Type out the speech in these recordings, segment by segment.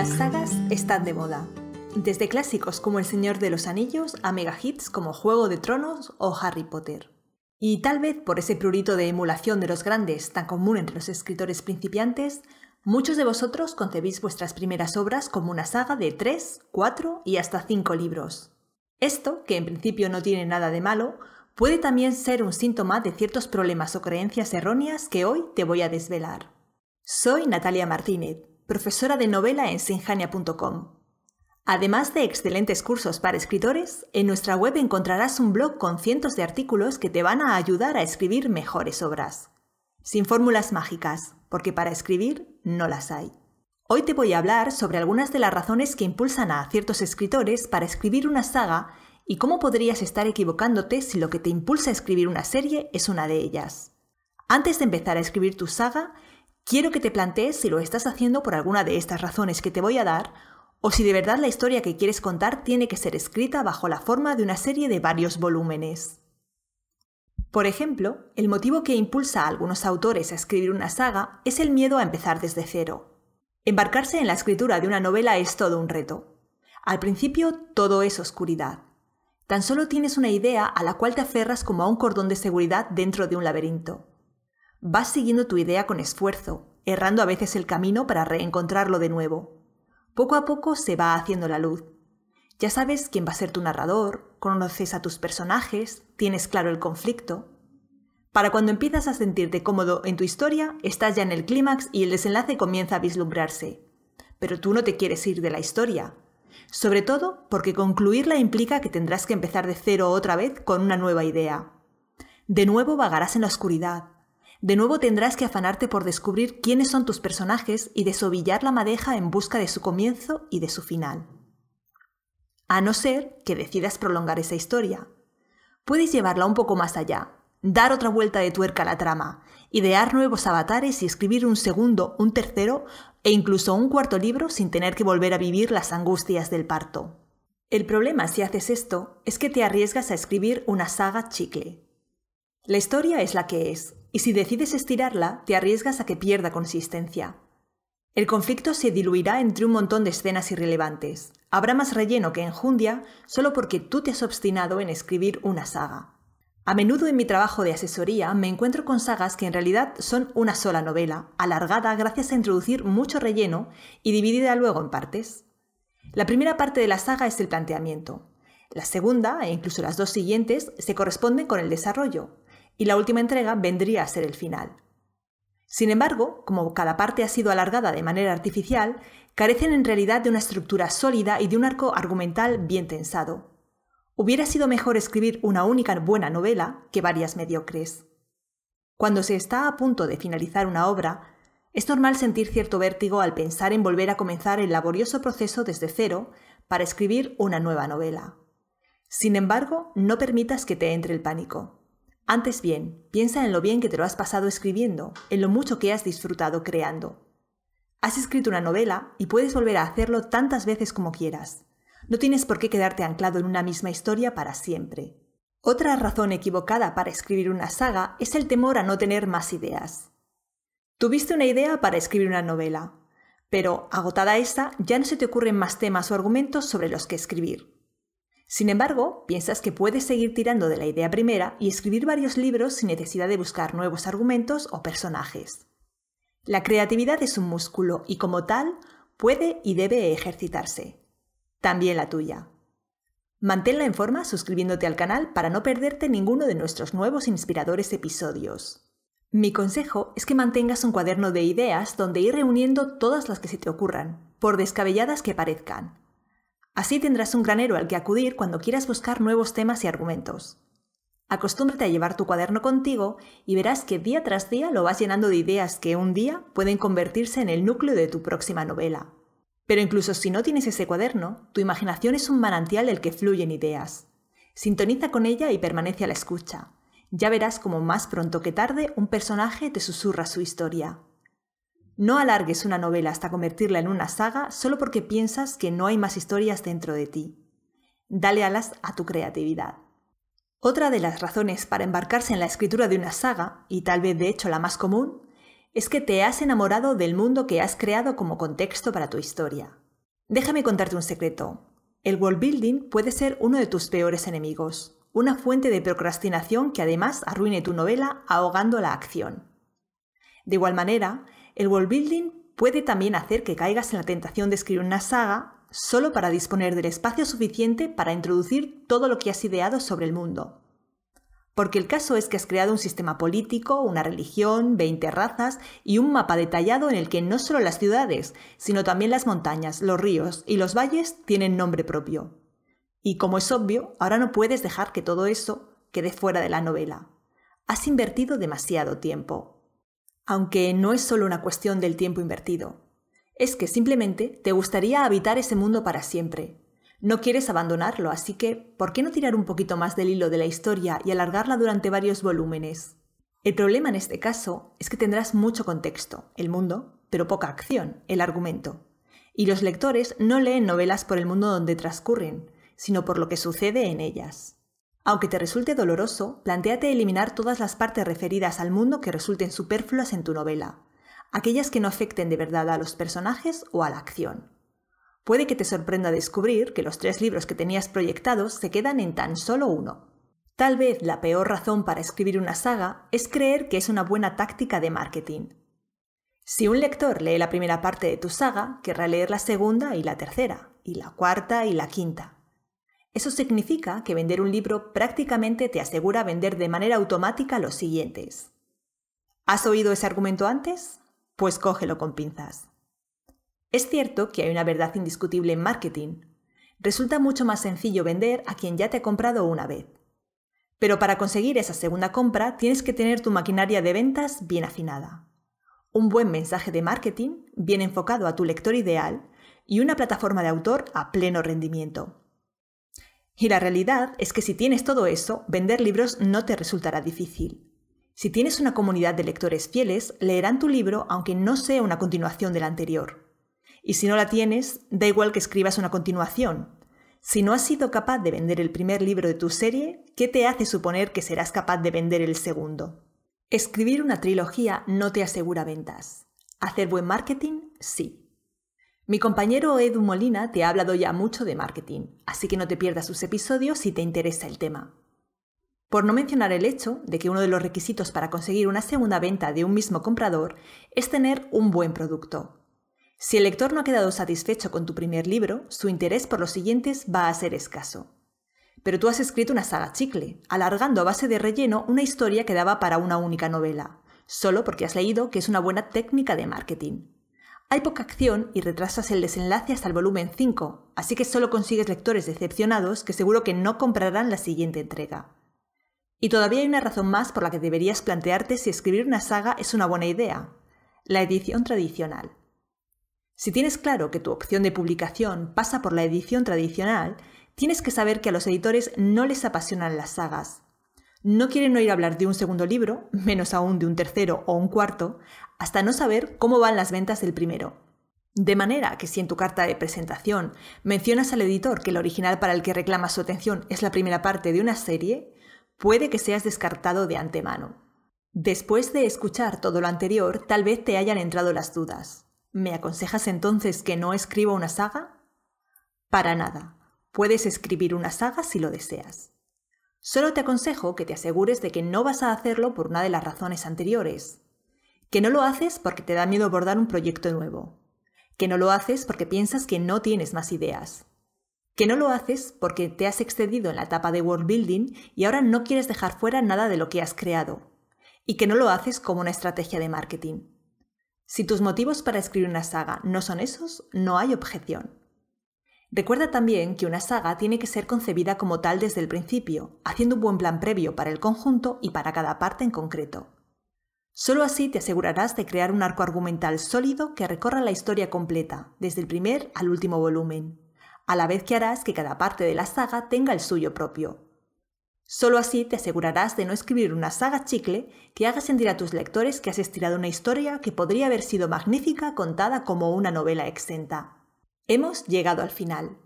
Las sagas están de moda. Desde clásicos como El Señor de los Anillos a mega hits como Juego de Tronos o Harry Potter. Y tal vez por ese prurito de emulación de los grandes tan común entre los escritores principiantes, muchos de vosotros concebís vuestras primeras obras como una saga de 3, 4 y hasta 5 libros. Esto, que en principio no tiene nada de malo, puede también ser un síntoma de ciertos problemas o creencias erróneas que hoy te voy a desvelar. Soy Natalia Martínez, profesora de novela en sinjania.com. Además de excelentes cursos para escritores, en nuestra web encontrarás un blog con cientos de artículos que te van a ayudar a escribir mejores obras. Sin fórmulas mágicas, porque para escribir no las hay. Hoy te voy a hablar sobre algunas de las razones que impulsan a ciertos escritores para escribir una saga y cómo podrías estar equivocándote si lo que te impulsa a escribir una serie es una de ellas. Antes de empezar a escribir tu saga, Quiero que te plantees si lo estás haciendo por alguna de estas razones que te voy a dar, o si de verdad la historia que quieres contar tiene que ser escrita bajo la forma de una serie de varios volúmenes. Por ejemplo, el motivo que impulsa a algunos autores a escribir una saga es el miedo a empezar desde cero. Embarcarse en la escritura de una novela es todo un reto. Al principio todo es oscuridad. Tan solo tienes una idea a la cual te aferras como a un cordón de seguridad dentro de un laberinto. Vas siguiendo tu idea con esfuerzo, errando a veces el camino para reencontrarlo de nuevo. Poco a poco se va haciendo la luz. Ya sabes quién va a ser tu narrador, conoces a tus personajes, tienes claro el conflicto. Para cuando empiezas a sentirte cómodo en tu historia, estás ya en el clímax y el desenlace comienza a vislumbrarse. Pero tú no te quieres ir de la historia. Sobre todo porque concluirla implica que tendrás que empezar de cero otra vez con una nueva idea. De nuevo vagarás en la oscuridad, de nuevo tendrás que afanarte por descubrir quiénes son tus personajes y desovillar la madeja en busca de su comienzo y de su final. A no ser que decidas prolongar esa historia. Puedes llevarla un poco más allá, dar otra vuelta de tuerca a la trama, idear nuevos avatares y escribir un segundo, un tercero e incluso un cuarto libro sin tener que volver a vivir las angustias del parto. El problema si haces esto es que te arriesgas a escribir una saga chicle. La historia es la que es, y si decides estirarla, te arriesgas a que pierda consistencia. El conflicto se diluirá entre un montón de escenas irrelevantes. Habrá más relleno que enjundia solo porque tú te has obstinado en escribir una saga. A menudo en mi trabajo de asesoría me encuentro con sagas que en realidad son una sola novela, alargada gracias a introducir mucho relleno y dividida luego en partes. La primera parte de la saga es el planteamiento. La segunda, e incluso las dos siguientes, se corresponden con el desarrollo, y la última entrega vendría a ser el final. Sin embargo, como cada parte ha sido alargada de manera artificial, carecen en realidad de una estructura sólida y de un arco argumental bien tensado. Hubiera sido mejor escribir una única buena novela que varias mediocres. Cuando se está a punto de finalizar una obra, es normal sentir cierto vértigo al pensar en volver a comenzar el laborioso proceso desde cero para escribir una nueva novela. Sin embargo, no permitas que te entre el pánico. Antes bien, piensa en lo bien que te lo has pasado escribiendo, en lo mucho que has disfrutado creando. Has escrito una novela y puedes volver a hacerlo tantas veces como quieras. No tienes por qué quedarte anclado en una misma historia para siempre. Otra razón equivocada para escribir una saga es el temor a no tener más ideas. Tuviste una idea para escribir una novela, pero agotada esta ya no se te ocurren más temas o argumentos sobre los que escribir. Sin embargo, piensas que puedes seguir tirando de la idea primera y escribir varios libros sin necesidad de buscar nuevos argumentos o personajes. La creatividad es un músculo y como tal puede y debe ejercitarse. También la tuya. Manténla en forma suscribiéndote al canal para no perderte ninguno de nuestros nuevos inspiradores episodios. Mi consejo es que mantengas un cuaderno de ideas donde ir reuniendo todas las que se te ocurran, por descabelladas que parezcan, Así tendrás un granero al que acudir cuando quieras buscar nuevos temas y argumentos. Acostúmbrate a llevar tu cuaderno contigo y verás que día tras día lo vas llenando de ideas que un día pueden convertirse en el núcleo de tu próxima novela. Pero incluso si no tienes ese cuaderno, tu imaginación es un manantial del que fluyen ideas. Sintoniza con ella y permanece a la escucha. Ya verás como más pronto que tarde un personaje te susurra su historia. No alargues una novela hasta convertirla en una saga solo porque piensas que no hay más historias dentro de ti. Dale alas a tu creatividad. Otra de las razones para embarcarse en la escritura de una saga, y tal vez de hecho la más común, es que te has enamorado del mundo que has creado como contexto para tu historia. Déjame contarte un secreto. El world building puede ser uno de tus peores enemigos, una fuente de procrastinación que además arruine tu novela ahogando la acción. De igual manera, el world building puede también hacer que caigas en la tentación de escribir una saga solo para disponer del espacio suficiente para introducir todo lo que has ideado sobre el mundo. Porque el caso es que has creado un sistema político, una religión, 20 razas y un mapa detallado en el que no solo las ciudades, sino también las montañas, los ríos y los valles tienen nombre propio. Y como es obvio, ahora no puedes dejar que todo eso quede fuera de la novela. Has invertido demasiado tiempo. Aunque no es solo una cuestión del tiempo invertido es que simplemente te gustaría habitar ese mundo para siempre. No quieres abandonarlo, así que, ¿por qué no tirar un poquito más del hilo de la historia y alargarla durante varios volúmenes? El problema en este caso es que tendrás mucho contexto, el mundo, pero poca acción, el argumento. Y los lectores no leen novelas por el mundo donde transcurren, sino por lo que sucede en ellas. Aunque te resulte doloroso, planteate eliminar todas las partes referidas al mundo que resulten superfluas en tu novela, aquellas que no afecten de verdad a los personajes o a la acción. Puede que te sorprenda descubrir que los tres libros que tenías proyectados se quedan en tan solo uno. Tal vez la peor razón para escribir una saga es creer que es una buena táctica de marketing. Si un lector lee la primera parte de tu saga, querrá leer la segunda y la tercera, y la cuarta y la quinta. Eso significa que vender un libro prácticamente te asegura vender de manera automática los siguientes. ¿Has oído ese argumento antes? pues cógelo con pinzas. Es cierto que hay una verdad indiscutible en marketing. Resulta mucho más sencillo vender a quien ya te ha comprado una vez. Pero para conseguir esa segunda compra tienes que tener tu maquinaria de ventas bien afinada. Un buen mensaje de marketing bien enfocado a tu lector ideal y una plataforma de autor a pleno rendimiento. Y la realidad es que si tienes todo eso, vender libros no te resultará difícil. Si tienes una comunidad de lectores fieles, leerán tu libro aunque no sea una continuación del anterior. Y si no la tienes, da igual que escribas una continuación. Si no has sido capaz de vender el primer libro de tu serie, ¿qué te hace suponer que serás capaz de vender el segundo? Escribir una trilogía no te asegura ventas. Hacer buen marketing, sí. Mi compañero Edu Molina te ha hablado ya mucho de marketing, así que no te pierdas sus episodios si te interesa el tema. Por no mencionar el hecho de que uno de los requisitos para conseguir una segunda venta de un mismo comprador es tener un buen producto. Si el lector no ha quedado satisfecho con tu primer libro, su interés por los siguientes va a ser escaso. Pero tú has escrito una saga chicle, alargando a base de relleno una historia que daba para una única novela, solo porque has leído que es una buena técnica de marketing. Hay poca acción y retrasas el desenlace hasta el volumen 5, así que solo consigues lectores decepcionados que seguro que no comprarán la siguiente entrega. Y todavía hay una razón más por la que deberías plantearte si escribir una saga es una buena idea, la edición tradicional. Si tienes claro que tu opción de publicación pasa por la edición tradicional, tienes que saber que a los editores no les apasionan las sagas. No quieren oír hablar de un segundo libro, menos aún de un tercero o un cuarto, hasta no saber cómo van las ventas del primero. De manera que si en tu carta de presentación mencionas al editor que el original para el que reclama su atención es la primera parte de una serie, puede que seas descartado de antemano. Después de escuchar todo lo anterior, tal vez te hayan entrado las dudas. ¿Me aconsejas entonces que no escriba una saga? Para nada. Puedes escribir una saga si lo deseas. Solo te aconsejo que te asegures de que no vas a hacerlo por una de las razones anteriores. Que no lo haces porque te da miedo abordar un proyecto nuevo. Que no lo haces porque piensas que no tienes más ideas que no lo haces porque te has excedido en la etapa de world building y ahora no quieres dejar fuera nada de lo que has creado, y que no lo haces como una estrategia de marketing. Si tus motivos para escribir una saga no son esos, no hay objeción. Recuerda también que una saga tiene que ser concebida como tal desde el principio, haciendo un buen plan previo para el conjunto y para cada parte en concreto. Solo así te asegurarás de crear un arco argumental sólido que recorra la historia completa, desde el primer al último volumen a la vez que harás que cada parte de la saga tenga el suyo propio. Solo así te asegurarás de no escribir una saga chicle que haga sentir a tus lectores que has estirado una historia que podría haber sido magnífica contada como una novela exenta. Hemos llegado al final.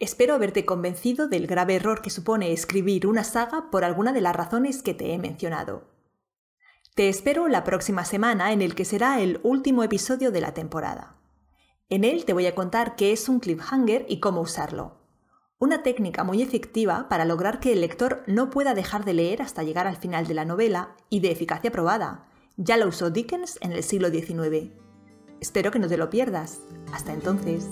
Espero haberte convencido del grave error que supone escribir una saga por alguna de las razones que te he mencionado. Te espero la próxima semana en el que será el último episodio de la temporada. En él te voy a contar qué es un cliffhanger y cómo usarlo. Una técnica muy efectiva para lograr que el lector no pueda dejar de leer hasta llegar al final de la novela y de eficacia probada. Ya lo usó Dickens en el siglo XIX. Espero que no te lo pierdas. Hasta entonces.